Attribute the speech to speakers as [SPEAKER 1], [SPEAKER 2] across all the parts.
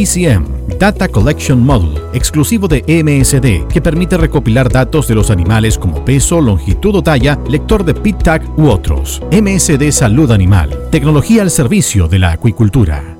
[SPEAKER 1] DCM, Data Collection Module, exclusivo de MSD, que permite recopilar datos de los animales como peso, longitud o talla, lector de pit tag u otros. MSD Salud Animal, tecnología al servicio de la acuicultura.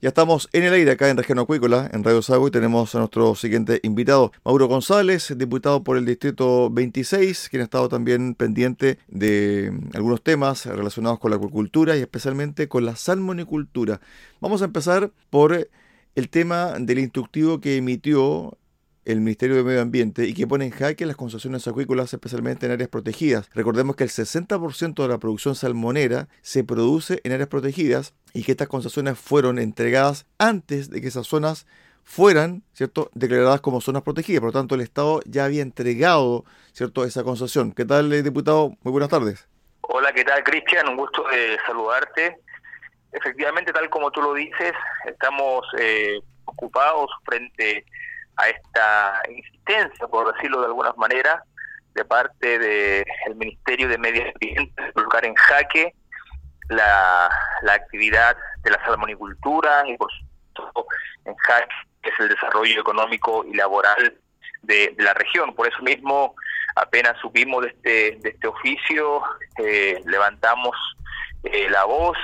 [SPEAKER 2] Ya estamos en el aire acá en Región Acuícola, en Radio Sago, y tenemos a nuestro siguiente invitado, Mauro González, diputado por el Distrito 26, quien ha estado también pendiente de algunos temas relacionados con la acuicultura y especialmente con la salmonicultura. Vamos a empezar por el tema del instructivo que emitió el Ministerio de Medio Ambiente y que pone en jaque las concesiones acuícolas, especialmente en áreas protegidas. Recordemos que el 60% de la producción salmonera se produce en áreas protegidas y que estas concesiones fueron entregadas antes de que esas zonas fueran, ¿cierto?, declaradas como zonas protegidas. Por lo tanto, el Estado ya había entregado, ¿cierto?, esa concesión. ¿Qué tal, eh, diputado? Muy buenas tardes.
[SPEAKER 3] Hola, ¿qué tal, Cristian? Un gusto de saludarte. Efectivamente, tal como tú lo dices, estamos eh, ocupados frente esta insistencia, por decirlo de alguna manera, de parte del Ministerio de Medio Ambiente de colocar en jaque la, actividad de la salmonicultura y por supuesto en jaque es el desarrollo económico y laboral de, la región. Por eso mismo, apenas subimos de este, de este oficio, eh, levantamos eh, la voz,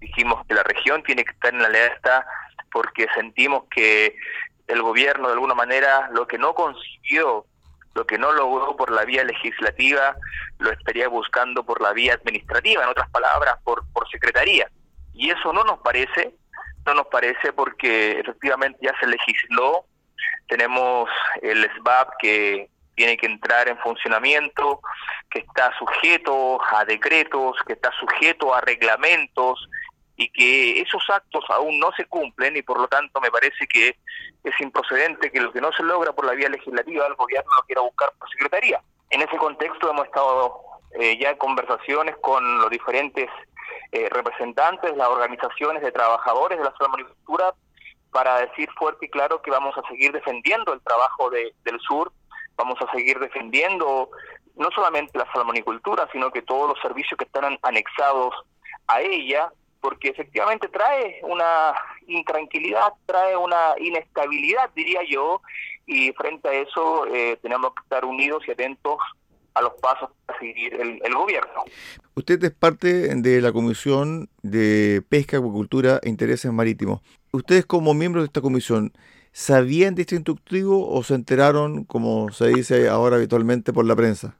[SPEAKER 3] dijimos que la región tiene que estar en la alerta porque sentimos que el gobierno de alguna manera lo que no consiguió lo que no logró por la vía legislativa lo estaría buscando por la vía administrativa, en otras palabras, por, por secretaría. Y eso no nos parece, no nos parece porque efectivamente ya se legisló, tenemos el SBAP que tiene que entrar en funcionamiento, que está sujeto a decretos, que está sujeto a reglamentos, y que esos actos aún no se cumplen y por lo tanto me parece que es improcedente que lo que no se logra por la vía legislativa el gobierno lo quiera buscar por secretaría. En ese contexto hemos estado eh, ya en conversaciones con los diferentes eh, representantes, las organizaciones de trabajadores de la salmonicultura para decir fuerte y claro que vamos a seguir defendiendo el trabajo de, del sur, vamos a seguir defendiendo no solamente la salmonicultura, sino que todos los servicios que están anexados a ella, porque efectivamente trae una intranquilidad, trae una inestabilidad, diría yo, y frente a eso eh, tenemos que estar unidos y atentos a los pasos a seguir el, gobierno.
[SPEAKER 2] Usted es parte de la Comisión de Pesca, Acuicultura e Intereses Marítimos. Ustedes como miembros de esta comisión, ¿sabían de este instructivo o se enteraron, como se dice ahora habitualmente, por la prensa?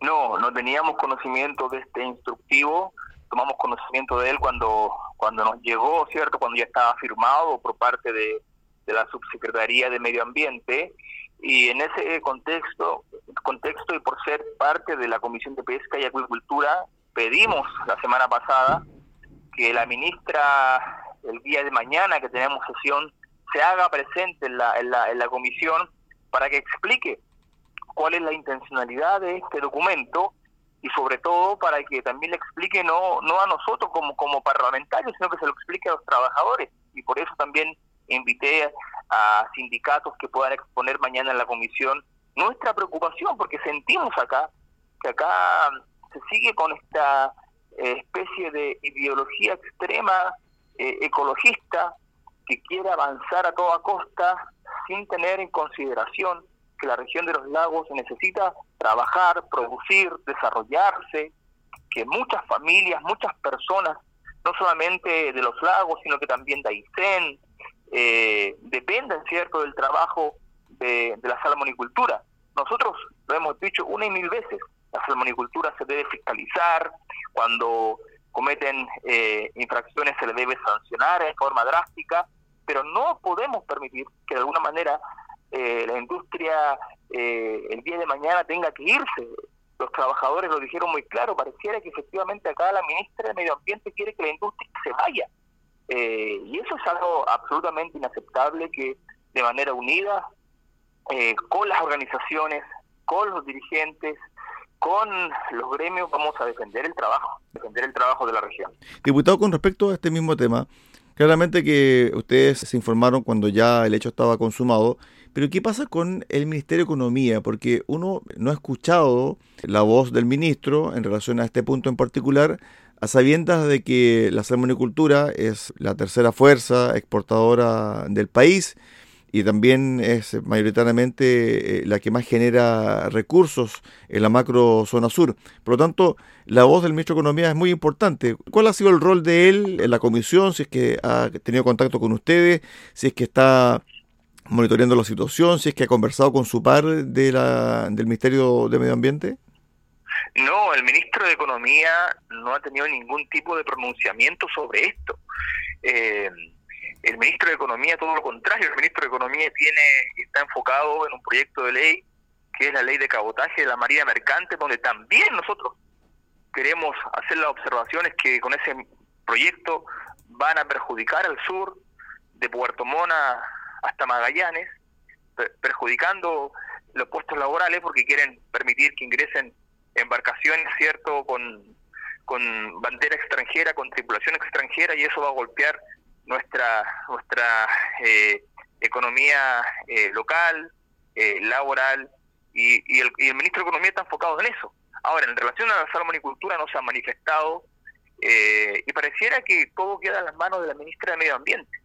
[SPEAKER 3] No, no teníamos conocimiento de este instructivo tomamos conocimiento de él cuando, cuando nos llegó, ¿cierto? Cuando ya estaba firmado por parte de, la Subsecretaría de Medio Ambiente y en ese contexto, contexto y por ser parte de la Comisión de Pesca y Acuicultura, pedimos la semana pasada que la ministra el día de mañana que tenemos sesión se haga presente en la, en la, en la comisión para que explique cuál es la intencionalidad de este documento y sobre todo para que también le explique no no a nosotros como como parlamentarios sino que se lo explique a los trabajadores. Y por eso también invité a sindicatos que puedan exponer mañana en la comisión nuestra preocupación porque sentimos acá que acá se sigue con esta eh, especie de ideología extrema eh, ecologista que quiere avanzar a toda costa sin tener en consideración que la región de los lagos necesita trabajar, producir, desarrollarse, que muchas familias, muchas personas, no solamente de los lagos, sino que también de Aysén, eh, dependen, ¿cierto?, del trabajo de, la salmonicultura. Nosotros lo hemos dicho una y mil veces, la salmonicultura se debe fiscalizar, cuando cometen eh, infracciones se le debe sancionar en forma drástica, pero no podemos permitir que de alguna manera eh, la industria eh, el día de mañana tenga que irse. Los trabajadores lo dijeron muy claro, pareciera que efectivamente acá la ministra de Medio Ambiente quiere que la industria se vaya. Eh, y eso es algo absolutamente inaceptable que de manera unida, con las organizaciones, con los dirigentes, con los gremios, vamos a defender el trabajo, defender el trabajo de la región.
[SPEAKER 2] Diputado, con respecto a este mismo tema, claramente que ustedes se informaron cuando ya el hecho estaba consumado pero ¿qué pasa con el Ministerio de Economía? Porque uno no ha escuchado la voz del ministro en relación a este punto en particular, a sabiendas de que la salmonicultura es la tercera fuerza exportadora del país y también es mayoritariamente eh, la que más genera recursos en la macro zona sur. Por lo tanto, la voz del ministro de Economía es muy importante. ¿Cuál ha sido el rol de él en la comisión? Si es que ha tenido contacto con ustedes, si es que está monitoreando la situación, si es que ha conversado con su par de la, del Ministerio de Medio Ambiente?
[SPEAKER 3] No, el ministro de Economía no ha tenido ningún tipo de pronunciamiento sobre esto. Eh, el ministro de Economía, todo lo contrario, el ministro de Economía tiene está enfocado en un proyecto de ley que es la ley de cabotaje de la Marina Mercante, donde también nosotros queremos hacer las observaciones que con ese proyecto van a perjudicar al sur de Puerto Mona hasta Magallanes, perjudicando los puestos laborales porque quieren permitir que ingresen embarcaciones, ¿cierto?, con, con bandera extranjera, con tripulación extranjera, y eso va a golpear nuestra, nuestra eh, economía eh, local, eh, laboral, y, el, y el ministro de Economía está enfocado en eso. Ahora, en relación a la salmonicultura no se ha manifestado y pareciera que todo queda en las manos de la ministra de Medio Ambiente.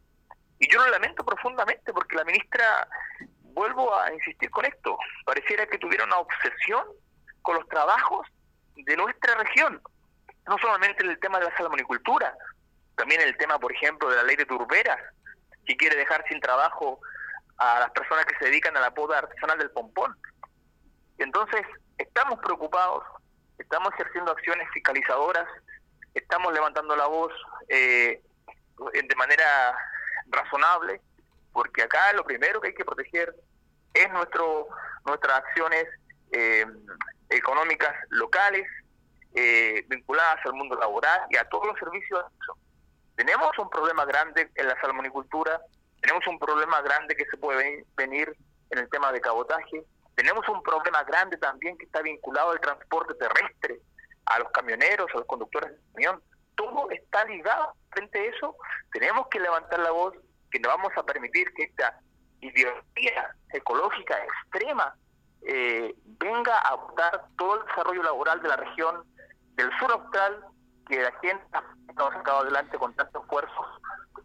[SPEAKER 3] Y yo lo lamento profundamente porque la ministra, vuelvo a insistir con esto, pareciera que tuviera una obsesión con los trabajos de nuestra región, no solamente en el tema de la salmonicultura, también en el tema, por ejemplo, de la ley de turberas, que quiere dejar sin trabajo a las personas que se dedican a la poda artesanal del pompón. Entonces, estamos preocupados, estamos ejerciendo acciones fiscalizadoras, estamos levantando la voz eh, de manera razonable, porque acá lo primero que hay que proteger es nuestro nuestras acciones eh, económicas locales eh, vinculadas al mundo laboral y a todos los servicios. Tenemos un problema grande en la salmonicultura, tenemos un problema grande que se puede venir en el tema de cabotaje, tenemos un problema grande también que está vinculado al transporte terrestre, a los camioneros, a los conductores de camión. Todo está ligado. Frente a eso, tenemos que levantar la voz que no vamos a permitir que esta ideología ecológica extrema eh, venga a votar todo el desarrollo laboral de la región del sur austral que la gente ha sacado adelante con tanto esfuerzo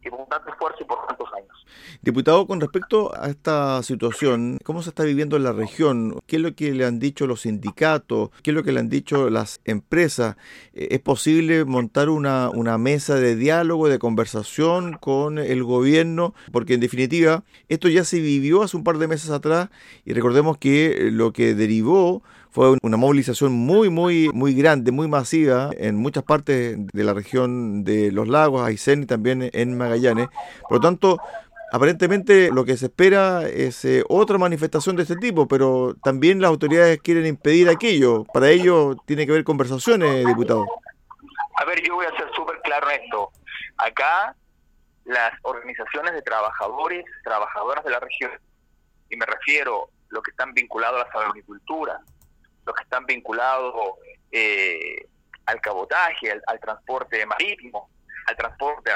[SPEAKER 3] y con tanto esfuerzo y por tantos años.
[SPEAKER 2] Diputado, con respecto a esta situación, ¿cómo se está viviendo en la región? ¿Qué es lo que le han dicho los sindicatos? ¿Qué es lo que le han dicho las empresas? Eh, ¿Es posible montar una, una mesa de diálogo, de conversación con el gobierno? Porque en definitiva, esto ya se vivió hace un par de meses atrás y recordemos que lo que derivó fue una movilización muy, muy, muy grande, muy masiva en muchas partes de la región de los lagos, Aysén y también en Magallanes. Por lo tanto, aparentemente lo que se espera es eh, otra manifestación de este tipo, pero también las autoridades quieren impedir aquello. Para ello tiene que haber conversaciones, diputado.
[SPEAKER 3] A ver, yo voy a ser súper claro esto. Acá las organizaciones de trabajadores, trabajadoras de la región, y me refiero a los que están vinculados a la agricultura, los que están vinculados eh, al cabotaje, al, transporte marítimo, al transporte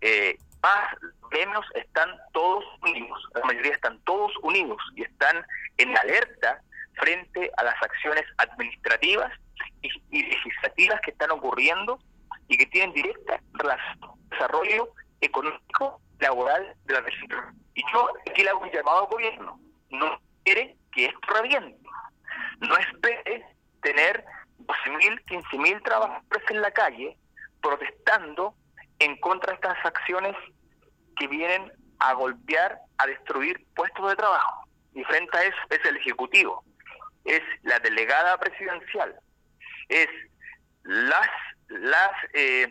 [SPEAKER 3] eh, más gremios están todos unidos, la mayoría están todos unidos y están en alerta frente a las acciones administrativas y, legislativas que están ocurriendo y que tienen directa relación con desarrollo económico laboral de la región. Y yo aquí le hago un llamado al gobierno, no quiere que esto reviente no espere tener 12.000, 15.000 trabajadores en la calle protestando en contra de estas acciones que vienen a golpear, a destruir puestos de trabajo. Y frente a eso es el Ejecutivo, es la delegada presidencial, es las las eh,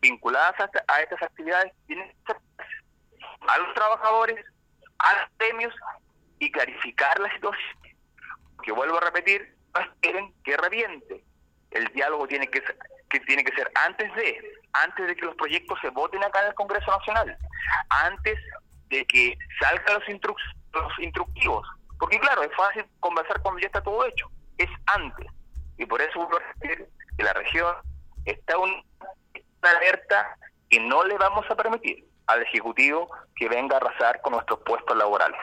[SPEAKER 3] vinculadas a, estas actividades tienen a los trabajadores, a los premios y clarificar la situación que vuelvo a repetir, no esperen que reviente. El diálogo tiene que ser, que tiene que ser antes de, antes de que los proyectos se voten acá en el Congreso Nacional, antes de que salgan los, los instructivos. Porque claro, es fácil conversar cuando ya está todo hecho, es antes. Y por eso vuelvo a repetir que la región está una alerta y no le vamos a permitir al Ejecutivo que venga a arrasar con nuestros puestos laborales.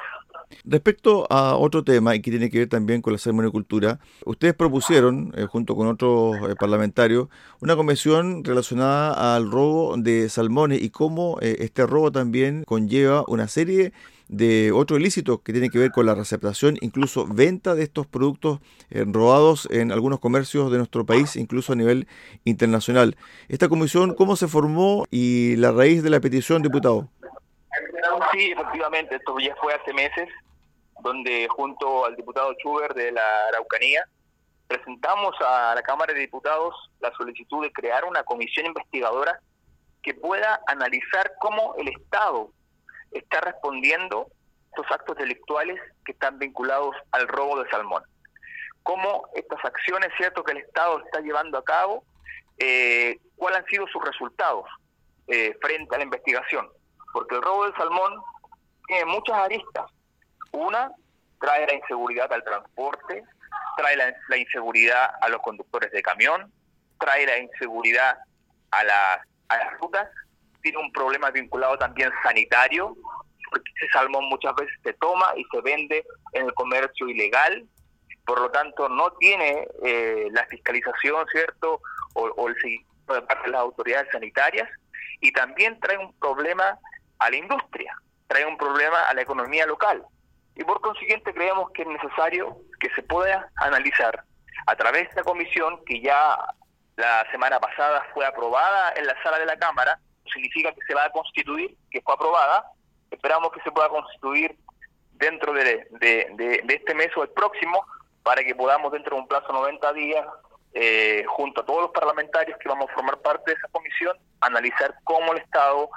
[SPEAKER 2] Respecto a otro tema y que tiene que ver también con la salmonicultura, ustedes propusieron, eh, junto con otros eh, parlamentarios, una convención relacionada al robo de salmones y cómo eh, este robo también conlleva una serie de otros ilícitos que tienen que ver con la receptación, incluso venta de estos productos robados en algunos comercios de nuestro país, incluso a nivel internacional. Esta comisión, ¿cómo se formó y la raíz de la petición, diputado?
[SPEAKER 3] Sí, efectivamente, esto ya fue hace meses, donde junto al diputado Schubert de la Araucanía presentamos a la Cámara de Diputados la solicitud de crear una comisión investigadora que pueda analizar cómo el Estado está respondiendo estos actos delictuales que están vinculados al robo de salmón. Cómo estas acciones, cierto, que el Estado está llevando a cabo, eh, cuáles han sido sus resultados eh, frente a la investigación porque el robo del salmón tiene muchas aristas. Una, trae la inseguridad al transporte, trae la, inseguridad a los conductores de camión, trae la inseguridad a, a las rutas, tiene un problema vinculado también sanitario, porque ese salmón muchas veces se toma y se vende en el comercio ilegal, por lo tanto no tiene eh, la fiscalización, ¿cierto? O, o el seguimiento de parte de las autoridades sanitarias, y también trae un problema a la industria, trae un problema a la economía local. Y por consiguiente creemos que es necesario que se pueda analizar a través de esta comisión que ya la semana pasada fue aprobada en la sala de la Cámara, significa que se va a constituir, que fue aprobada, esperamos que se pueda constituir dentro de, este mes o el próximo para que podamos dentro de un plazo de 90 días eh, junto a todos los parlamentarios que vamos a formar parte de esa comisión, analizar cómo el Estado,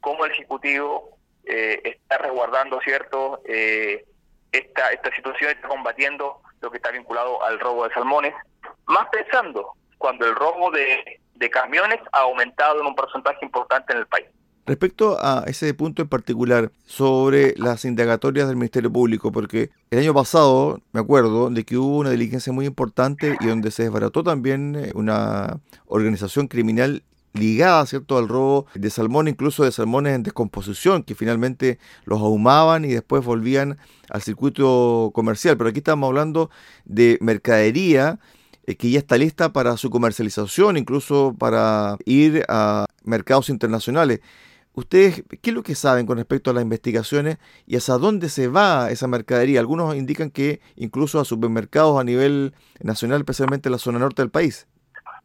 [SPEAKER 3] cómo el Ejecutivo eh, está resguardando, ¿cierto?, eh, esta, esta situación, está combatiendo lo que está vinculado al robo de salmones, más pensando cuando el robo de, de camiones ha aumentado en un porcentaje importante en el país.
[SPEAKER 2] Respecto a ese punto en particular sobre las indagatorias del Ministerio Público, porque el año pasado me acuerdo de que hubo una diligencia muy importante y donde se desbarató también eh, una organización criminal ligada ¿cierto? al robo de salmón, incluso de salmones en descomposición, que finalmente los ahumaban y después volvían al circuito comercial. Pero aquí estamos hablando de mercadería eh, que ya está lista para su comercialización, incluso para ir a mercados internacionales. ¿Ustedes qué es lo que saben con respecto a las investigaciones y hacia dónde se va esa mercadería? Algunos indican que incluso a supermercados a nivel nacional, especialmente en la zona norte del país.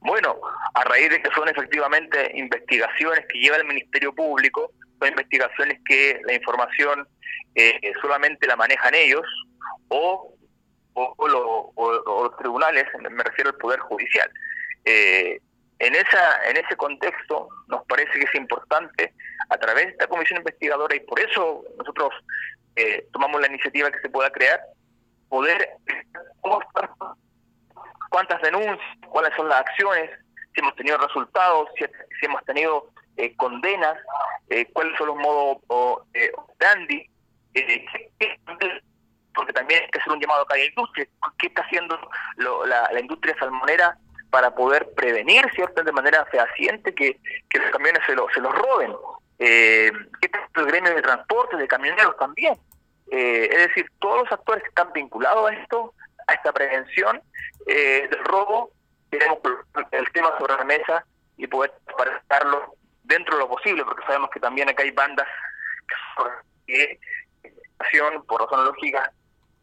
[SPEAKER 3] Bueno, a raíz de que son efectivamente investigaciones que lleva el Ministerio Público, son investigaciones que la información eh, solamente la manejan ellos o, los tribunales, me refiero al Poder Judicial. Eh, en, esa, en ese contexto nos parece que es importante a través de esta comisión investigadora y por eso nosotros eh, tomamos la iniciativa que se pueda crear, poder cuántas denuncias, cuáles son las acciones, si hemos tenido resultados, si, hemos tenido eh, condenas, eh, cuáles son los modos eh, dandy, porque también hay que hacer un llamado a la industria, qué está haciendo la, la industria salmonera para poder prevenir, ¿cierto?, de manera fehaciente que, los camiones se, lo, se los roben. Eh, ¿Qué el gremio de transporte, de camioneros también? Eh, es decir, todos los actores que están vinculados a esto, a esta prevención eh, del robo, tenemos el tema sobre la mesa y poder presentarlo dentro de lo posible, porque sabemos que también acá hay bandas que por razones lógicas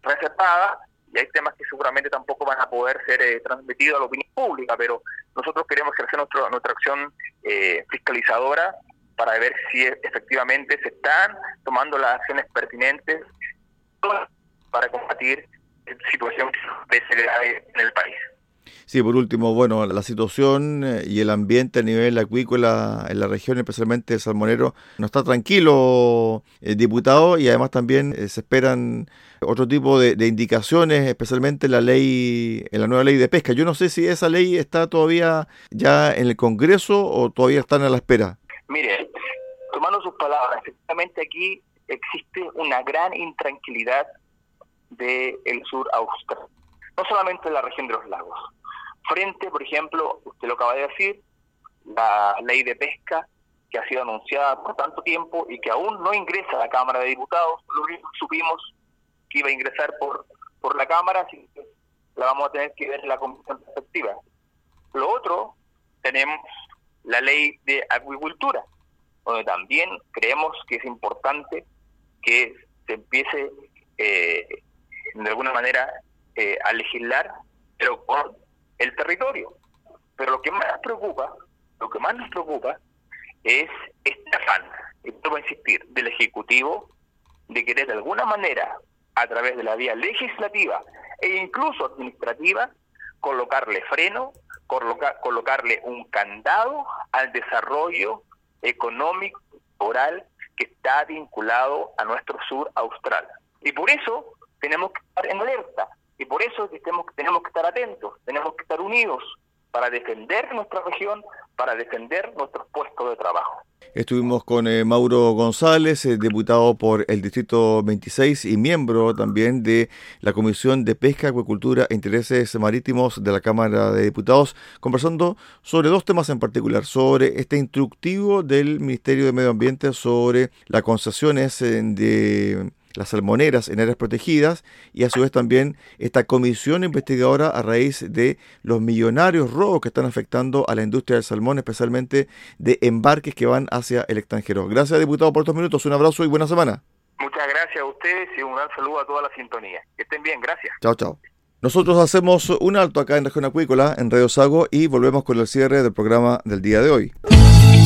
[SPEAKER 3] reservadas y hay temas que seguramente tampoco van a poder ser eh, transmitidos a la opinión pública, pero nosotros queremos ejercer nuestro, nuestra acción eh, fiscalizadora para ver si efectivamente se están tomando las acciones pertinentes para combatir situación de grave en el país.
[SPEAKER 2] Sí, por último, bueno, la situación eh, y el ambiente a nivel acuícola en la región, especialmente el salmonero, no está tranquilo, eh, diputado, y además también eh, se esperan otro tipo de, de, indicaciones, especialmente la ley, en la nueva ley de pesca. Yo no sé si esa ley está todavía ya en el Congreso o todavía están a la espera.
[SPEAKER 3] Mire, tomando sus palabras, efectivamente aquí existe una gran intranquilidad del sur austral, no solamente en la región de los lagos. Frente, por ejemplo, usted lo acaba de decir, la ley de pesca que ha sido anunciada por tanto tiempo y que aún no ingresa a la Cámara de Diputados, lo supimos que iba a ingresar por, por la Cámara, así que la vamos a tener que ver en la comisión perspectiva. Lo otro, tenemos la ley de acuicultura, donde también creemos que es importante que se empiece eh, de alguna manera eh, a legislar, pero con el territorio. Pero lo que más nos preocupa, lo que más nos preocupa es este afán, y vuelvo a insistir, del Ejecutivo de querer de alguna manera, a través de la vía legislativa e incluso administrativa, colocarle freno colocarle un candado al desarrollo económico, oral que está vinculado a nuestro sur austral. Y por eso tenemos que estar en alerta, y por eso tenemos, tenemos que estar atentos, tenemos que estar unidos para defender nuestra región, para defender nuestros puestos de trabajo.
[SPEAKER 2] Estuvimos con eh, Mauro González, eh, diputado por el Distrito 26 y miembro también de la Comisión de Pesca, Acuicultura e Intereses Marítimos de la Cámara de Diputados, conversando sobre dos temas en particular, sobre este instructivo del Ministerio de Medio Ambiente sobre las concesiones eh, de las salmoneras en áreas protegidas y a su vez también esta comisión investigadora a raíz de los millonarios robos que están afectando a la industria del salmón, especialmente de embarques que van hacia el extranjero. Gracias, diputado, por estos minutos. Un abrazo y buena semana.
[SPEAKER 3] Muchas gracias a ustedes y un gran saludo a toda la sintonía. Que estén bien, gracias.
[SPEAKER 2] Chao, chao. Nosotros hacemos un alto acá en Región Acuícola, en Radio Sago, y volvemos con el cierre del programa del día de hoy.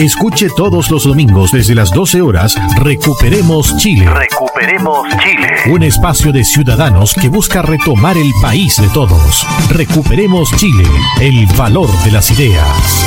[SPEAKER 1] Escuche todos los domingos desde las 12 horas Recuperemos Chile.
[SPEAKER 4] Recuperemos Chile.
[SPEAKER 1] Un espacio de ciudadanos que busca retomar el país de todos. Recuperemos Chile. El valor de las ideas.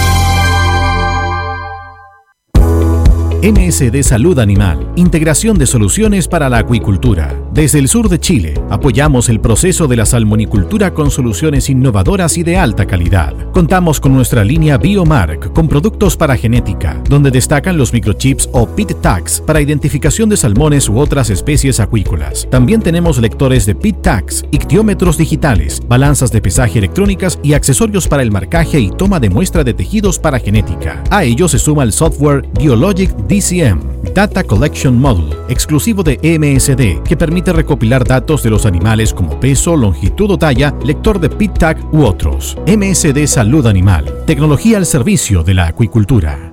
[SPEAKER 1] MSD Salud Animal, integración de soluciones para la acuicultura. Desde el sur de Chile, apoyamos el proceso de la salmonicultura con soluciones innovadoras y de alta calidad. Contamos con nuestra línea Biomark, con productos para genética, donde destacan los microchips o pit tags para identificación de salmones u otras especies acuícolas. También tenemos lectores de pit tags, ictiómetros digitales, balanzas de pesaje electrónicas y accesorios para el marcaje y toma de muestra de tejidos para genética. A ello se suma el software Biologic DCM, Data Collection Module, exclusivo de MSD, que permite recopilar datos de los animales como peso, longitud o talla, lector de pit tag u otros. MSD Salud Animal, tecnología al servicio de la acuicultura.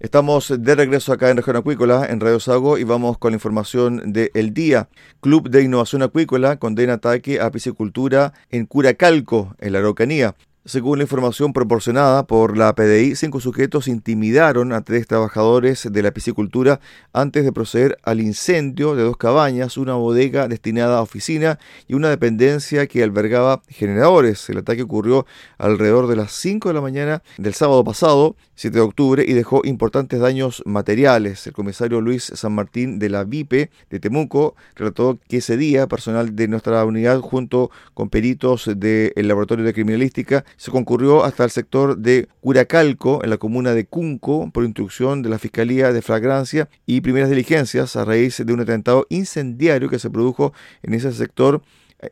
[SPEAKER 2] Estamos de regreso acá en Región Acuícola, en Radio Sago, y vamos con la información del día. Club de Innovación Acuícola condena ataque a piscicultura en Curacalco, en la Araucanía. Según la información proporcionada por la PDI, cinco sujetos intimidaron a tres trabajadores de la piscicultura antes de proceder al incendio de dos cabañas, una bodega destinada a oficina y una dependencia que albergaba generadores. El ataque ocurrió alrededor de las 5 de la mañana del sábado pasado, 7 de octubre, y dejó importantes daños materiales. El comisario Luis San Martín de la VIPE de Temuco relató que ese día personal de nuestra unidad junto con peritos del Laboratorio de Criminalística se concurrió hasta el sector de Curacalco, en la comuna de Cunco, por instrucción de la Fiscalía de Flagrancia y primeras diligencias a raíz de un atentado incendiario que se produjo en ese sector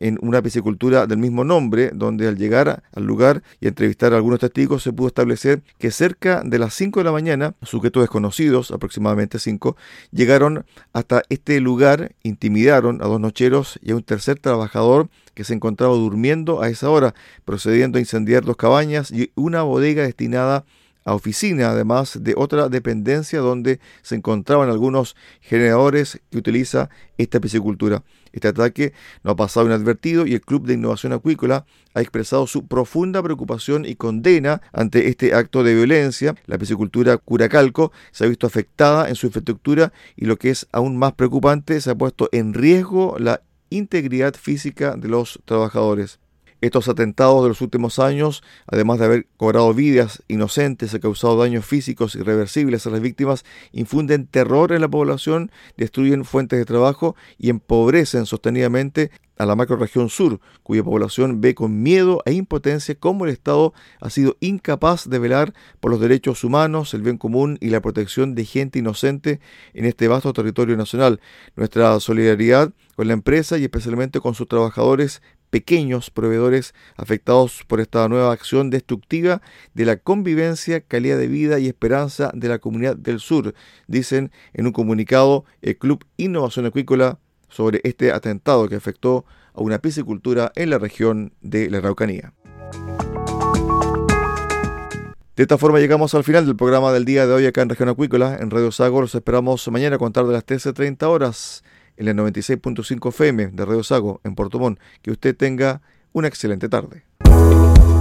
[SPEAKER 2] en una piscicultura del mismo nombre, donde al llegar al lugar y entrevistar a algunos testigos se pudo establecer que cerca de las 5 de la mañana, sujetos desconocidos, aproximadamente 5, llegaron hasta este lugar, intimidaron a dos nocheros y a un tercer trabajador que se encontraba durmiendo a esa hora, procediendo a incendiar dos cabañas y una bodega destinada a oficina, además de otra dependencia donde se encontraban algunos generadores que utiliza esta piscicultura. Este ataque no ha pasado inadvertido y el Club de Innovación Acuícola ha expresado su profunda preocupación y condena ante este acto de violencia. La piscicultura Curacalco se ha visto afectada en su infraestructura y lo que es aún más preocupante, se ha puesto en riesgo la integridad física de los trabajadores. Estos atentados de los últimos años, además de haber cobrado vidas inocentes y causado daños físicos irreversibles a las víctimas, infunden terror en la población, destruyen fuentes de trabajo y empobrecen sostenidamente a la macroregión sur, cuya población ve con miedo e impotencia cómo el Estado ha sido incapaz de velar por los derechos humanos, el bien común y la protección de gente inocente en este vasto territorio nacional. Nuestra solidaridad con la empresa y especialmente con sus trabajadores pequeños proveedores afectados por esta nueva acción destructiva de la convivencia, calidad de vida y esperanza de la comunidad del sur, dicen en un comunicado el Club Innovación Acuícola sobre este atentado que afectó a una piscicultura en la región de la Araucanía. De esta forma llegamos al final del programa del día de hoy acá en Región Acuícola, en Radio Sago. Los esperamos mañana a contar de las 13.30 horas en el 96.5 FM de Radio Sago en Puerto Montt. Que usted tenga una excelente tarde.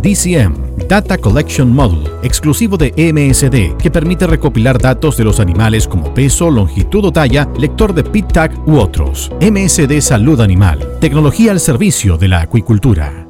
[SPEAKER 1] DCM, Data Collection Module, exclusivo de MSD, que permite recopilar datos de los animales como peso, longitud o talla, lector de PIT-TAG u otros. MSD Salud Animal, tecnología al servicio de la acuicultura.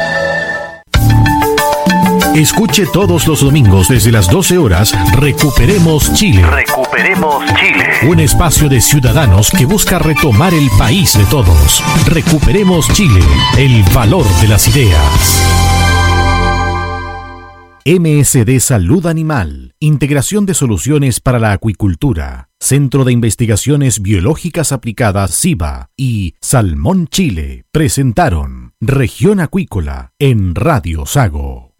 [SPEAKER 1] Escuche todos los domingos desde las 12 horas Recuperemos Chile.
[SPEAKER 4] Recuperemos Chile.
[SPEAKER 1] Un espacio de ciudadanos que busca retomar el país de todos. Recuperemos Chile, el valor de las ideas. MSD Salud Animal, Integración de Soluciones para la Acuicultura, Centro de Investigaciones Biológicas Aplicadas SIBA y Salmón Chile presentaron Región Acuícola en Radio Sago.